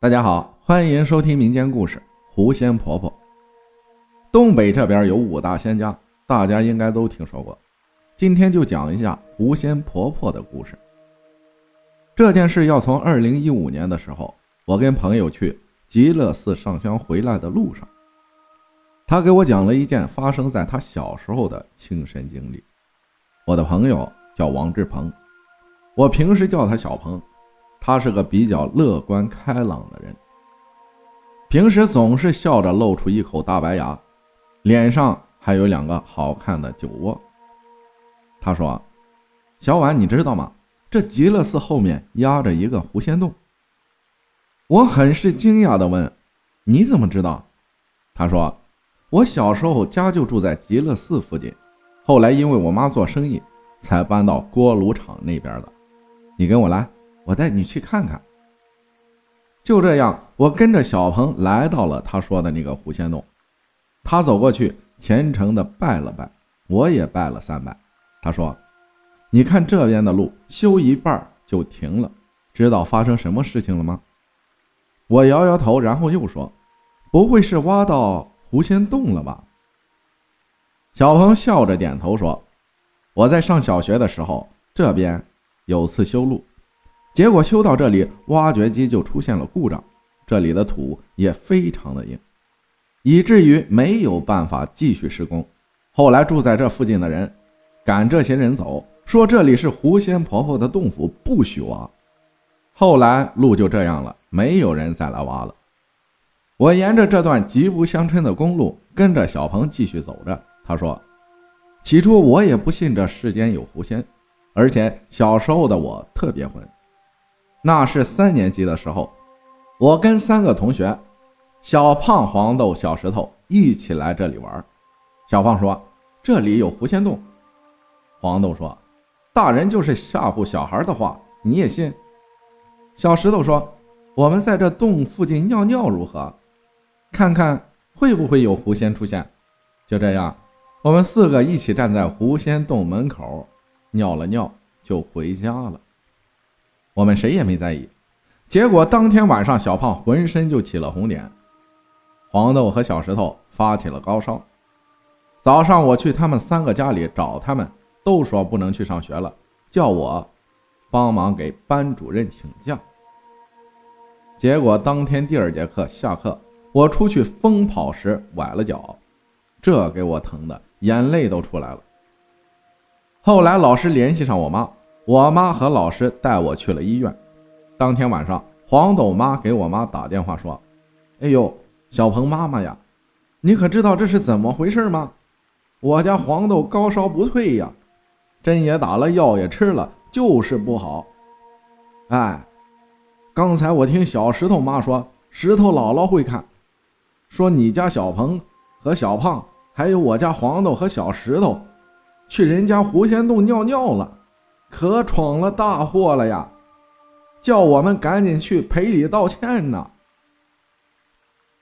大家好，欢迎收听民间故事《狐仙婆婆》。东北这边有五大仙家，大家应该都听说过。今天就讲一下狐仙婆婆的故事。这件事要从二零一五年的时候，我跟朋友去极乐寺上香回来的路上，他给我讲了一件发生在他小时候的亲身经历。我的朋友叫王志鹏，我平时叫他小鹏。他是个比较乐观开朗的人，平时总是笑着露出一口大白牙，脸上还有两个好看的酒窝。他说：“小婉，你知道吗？这极乐寺后面压着一个狐仙洞。”我很是惊讶地问：“你怎么知道？”他说：“我小时候家就住在极乐寺附近，后来因为我妈做生意，才搬到锅炉厂那边的。你跟我来。”我带你去看看。就这样，我跟着小鹏来到了他说的那个狐仙洞。他走过去，虔诚的拜了拜，我也拜了三拜。他说：“你看这边的路修一半就停了，知道发生什么事情了吗？”我摇摇头，然后又说：“不会是挖到狐仙洞了吧？”小鹏笑着点头说：“我在上小学的时候，这边有次修路。”结果修到这里，挖掘机就出现了故障，这里的土也非常的硬，以至于没有办法继续施工。后来住在这附近的人赶这些人走，说这里是狐仙婆婆的洞府，不许挖。后来路就这样了，没有人再来挖了。我沿着这段极不相称的公路，跟着小鹏继续走着。他说：“起初我也不信这世间有狐仙，而且小时候的我特别混。”那是三年级的时候，我跟三个同学，小胖、黄豆、小石头一起来这里玩。小胖说：“这里有狐仙洞。”黄豆说：“大人就是吓唬小孩的话，你也信？”小石头说：“我们在这洞附近尿尿如何？看看会不会有狐仙出现？”就这样，我们四个一起站在狐仙洞门口，尿了尿就回家了。我们谁也没在意，结果当天晚上，小胖浑身就起了红点，黄豆和小石头发起了高烧。早上我去他们三个家里找他们，都说不能去上学了，叫我帮忙给班主任请假。结果当天第二节课下课，我出去疯跑时崴了脚，这给我疼的眼泪都出来了。后来老师联系上我妈。我妈和老师带我去了医院。当天晚上，黄豆妈给我妈打电话说：“哎呦，小鹏妈妈呀，你可知道这是怎么回事吗？我家黄豆高烧不退呀，针也打了，药也吃了，就是不好。哎，刚才我听小石头妈说，石头姥姥会看，说你家小鹏和小胖，还有我家黄豆和小石头，去人家狐仙洞尿尿了。”可闯了大祸了呀！叫我们赶紧去赔礼道歉呢。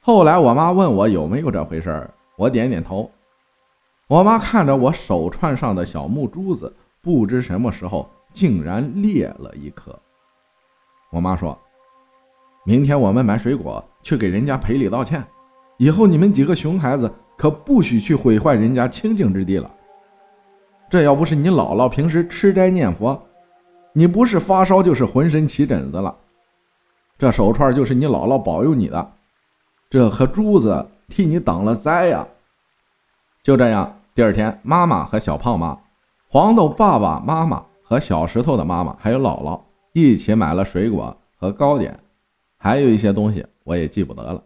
后来我妈问我有没有这回事儿，我点点头。我妈看着我手串上的小木珠子，不知什么时候竟然裂了一颗。我妈说：“明天我们买水果去给人家赔礼道歉，以后你们几个熊孩子可不许去毁坏人家清净之地了。”这要不是你姥姥平时吃斋念佛，你不是发烧就是浑身起疹子了。这手串就是你姥姥保佑你的，这颗珠子替你挡了灾呀。就这样，第二天，妈妈和小胖妈、黄豆爸爸妈妈和小石头的妈妈还有姥姥一起买了水果和糕点，还有一些东西我也记不得了。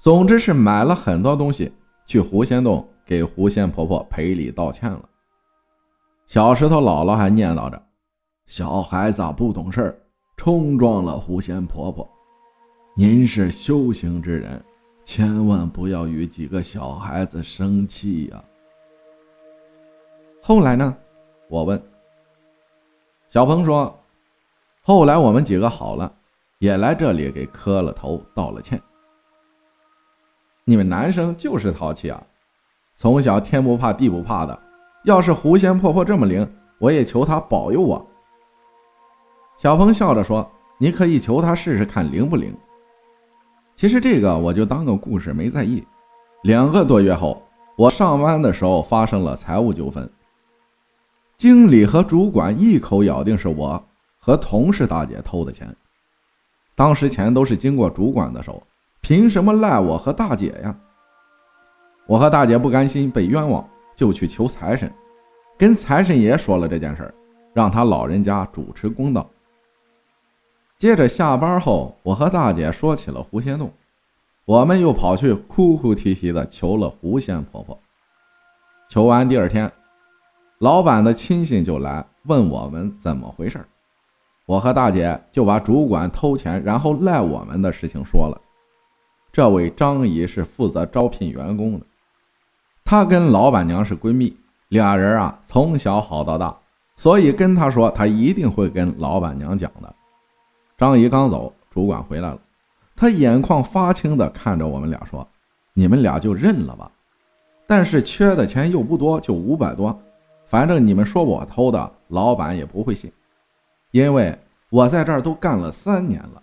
总之是买了很多东西去狐仙洞给狐仙婆婆赔礼道歉了。小石头姥姥还念叨着：“小孩子不懂事儿，冲撞了狐仙婆婆。您是修行之人，千万不要与几个小孩子生气呀。”后来呢？我问。小鹏说：“后来我们几个好了，也来这里给磕了头，道了歉。你们男生就是淘气啊，从小天不怕地不怕的。”要是狐仙婆婆这么灵，我也求她保佑我。小鹏笑着说：“你可以求她试试看灵不灵。其实这个我就当个故事没在意。两个多月后，我上班的时候发生了财务纠纷，经理和主管一口咬定是我和同事大姐偷的钱。当时钱都是经过主管的手，凭什么赖我和大姐呀？我和大姐不甘心被冤枉，就去求财神，跟财神爷说了这件事儿让他老人家主持公道。接着下班后，我和大姐说起了狐仙洞，我们又跑去哭哭啼啼的求了狐仙婆婆。求完第二天，老板的亲信就来问我们怎么回事我和大姐就把主管偷钱然后赖我们的事情说了。这位张姨是负责招聘员工的。她跟老板娘是闺蜜，俩人啊从小好到大，所以跟她说，她一定会跟老板娘讲的。张姨刚走，主管回来了，他眼眶发青的看着我们俩说：“你们俩就认了吧，但是缺的钱又不多，就五百多，反正你们说我偷的，老板也不会信，因为我在这儿都干了三年了。”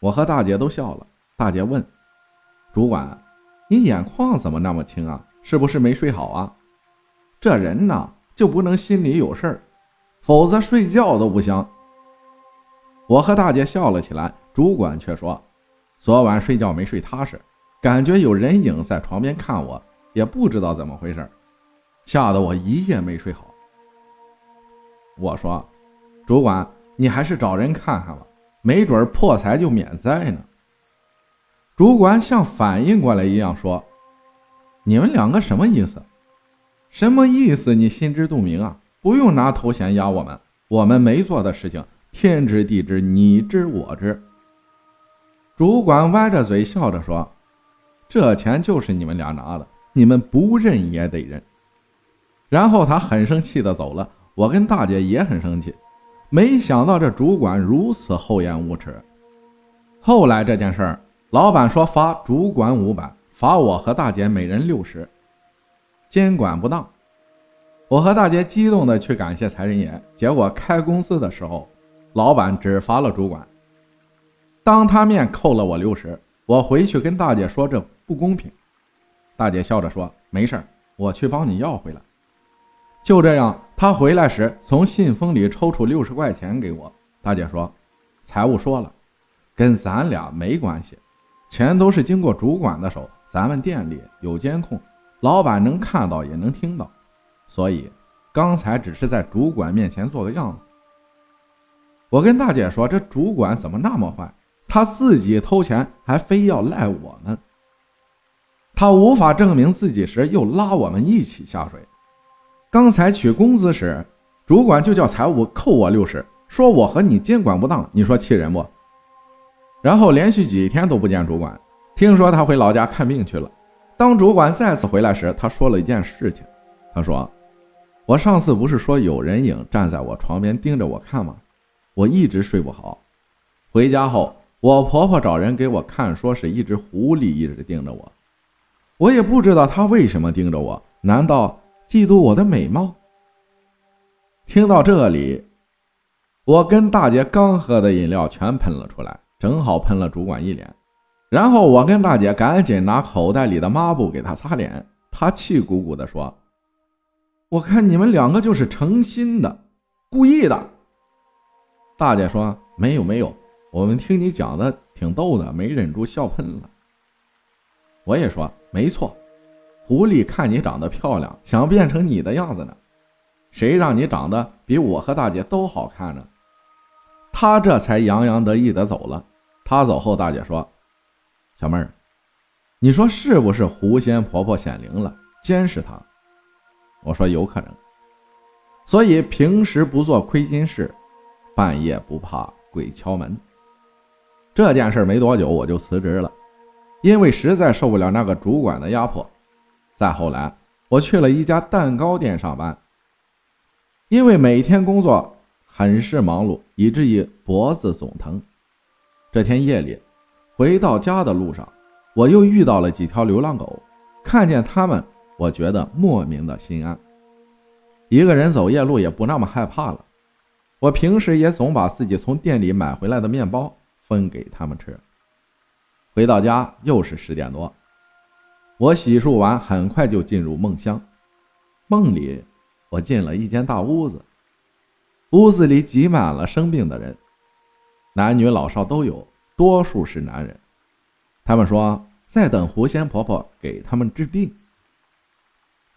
我和大姐都笑了。大姐问：“主管，你眼眶怎么那么青啊？”是不是没睡好啊？这人呢就不能心里有事儿，否则睡觉都不香。我和大姐笑了起来，主管却说：“昨晚睡觉没睡踏实，感觉有人影在床边看我，也不知道怎么回事，吓得我一夜没睡好。”我说：“主管，你还是找人看看吧，没准破财就免灾呢。”主管像反应过来一样说。你们两个什么意思？什么意思？你心知肚明啊！不用拿头衔压我们，我们没做的事情，天知地知，你知我知。主管歪着嘴笑着说：“这钱就是你们俩拿的，你们不认也得认。”然后他很生气的走了。我跟大姐也很生气，没想到这主管如此厚颜无耻。后来这件事儿，老板说罚主管五百。罚我和大姐每人六十，监管不当。我和大姐激动的去感谢财神爷，结果开公司的时候，老板只罚了主管，当他面扣了我六十。我回去跟大姐说这不公平，大姐笑着说没事我去帮你要回来。就这样，他回来时从信封里抽出六十块钱给我。大姐说，财务说了，跟咱俩没关系，钱都是经过主管的手。咱们店里有监控，老板能看到也能听到，所以刚才只是在主管面前做个样子。我跟大姐说：“这主管怎么那么坏？他自己偷钱还非要赖我们，他无法证明自己时又拉我们一起下水。刚才取工资时，主管就叫财务扣我六十，说我和你监管不当，你说气人不？然后连续几天都不见主管。”听说他回老家看病去了。当主管再次回来时，他说了一件事情。他说：“我上次不是说有人影站在我床边盯着我看吗？我一直睡不好。回家后，我婆婆找人给我看，说是一只狐狸一直盯着我。我也不知道他为什么盯着我，难道嫉妒我的美貌？”听到这里，我跟大姐刚喝的饮料全喷了出来，正好喷了主管一脸。然后我跟大姐赶紧拿口袋里的抹布给她擦脸，她气鼓鼓地说：“我看你们两个就是诚心的，故意的。”大姐说：“没有没有，我们听你讲的挺逗的，没忍住笑喷了。”我也说：“没错，狐狸看你长得漂亮，想变成你的样子呢。谁让你长得比我和大姐都好看呢？”他这才洋洋得意地走了。他走后，大姐说。小妹儿，你说是不是狐仙婆婆显灵了，监视她？我说有可能，所以平时不做亏心事，半夜不怕鬼敲门。这件事没多久我就辞职了，因为实在受不了那个主管的压迫。再后来，我去了一家蛋糕店上班，因为每天工作很是忙碌，以至于脖子总疼。这天夜里。回到家的路上，我又遇到了几条流浪狗，看见它们，我觉得莫名的心安。一个人走夜路也不那么害怕了。我平时也总把自己从店里买回来的面包分给他们吃。回到家又是十点多，我洗漱完，很快就进入梦乡。梦里，我进了一间大屋子，屋子里挤满了生病的人，男女老少都有，多数是男人。他们说在等狐仙婆婆给他们治病。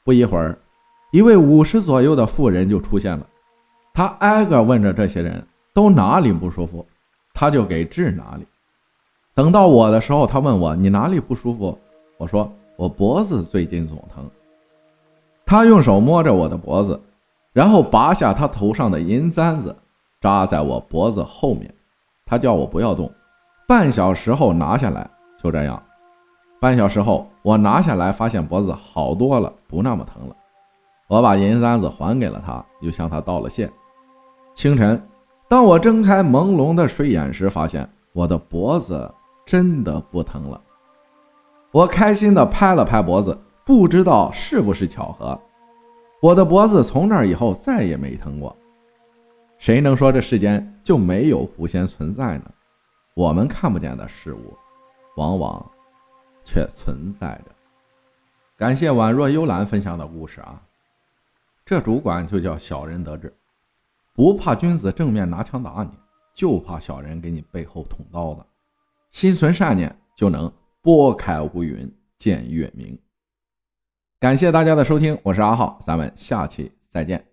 不一会儿，一位五十左右的妇人就出现了，她挨个问着这些人都哪里不舒服，她就给治哪里。等到我的时候，她问我你哪里不舒服？我说我脖子最近总疼。她用手摸着我的脖子，然后拔下她头上的银簪子，扎在我脖子后面。她叫我不要动，半小时后拿下来。就这样，半小时后，我拿下来，发现脖子好多了，不那么疼了。我把银簪子还给了他，又向他道了谢。清晨，当我睁开朦胧的睡眼时，发现我的脖子真的不疼了。我开心地拍了拍脖子，不知道是不是巧合，我的脖子从那以后再也没疼过。谁能说这世间就没有狐仙存在呢？我们看不见的事物。往往却存在着。感谢宛若幽兰分享的故事啊，这主管就叫小人得志，不怕君子正面拿枪打你，就怕小人给你背后捅刀子。心存善念，就能拨开乌云见月明。感谢大家的收听，我是阿浩，咱们下期再见。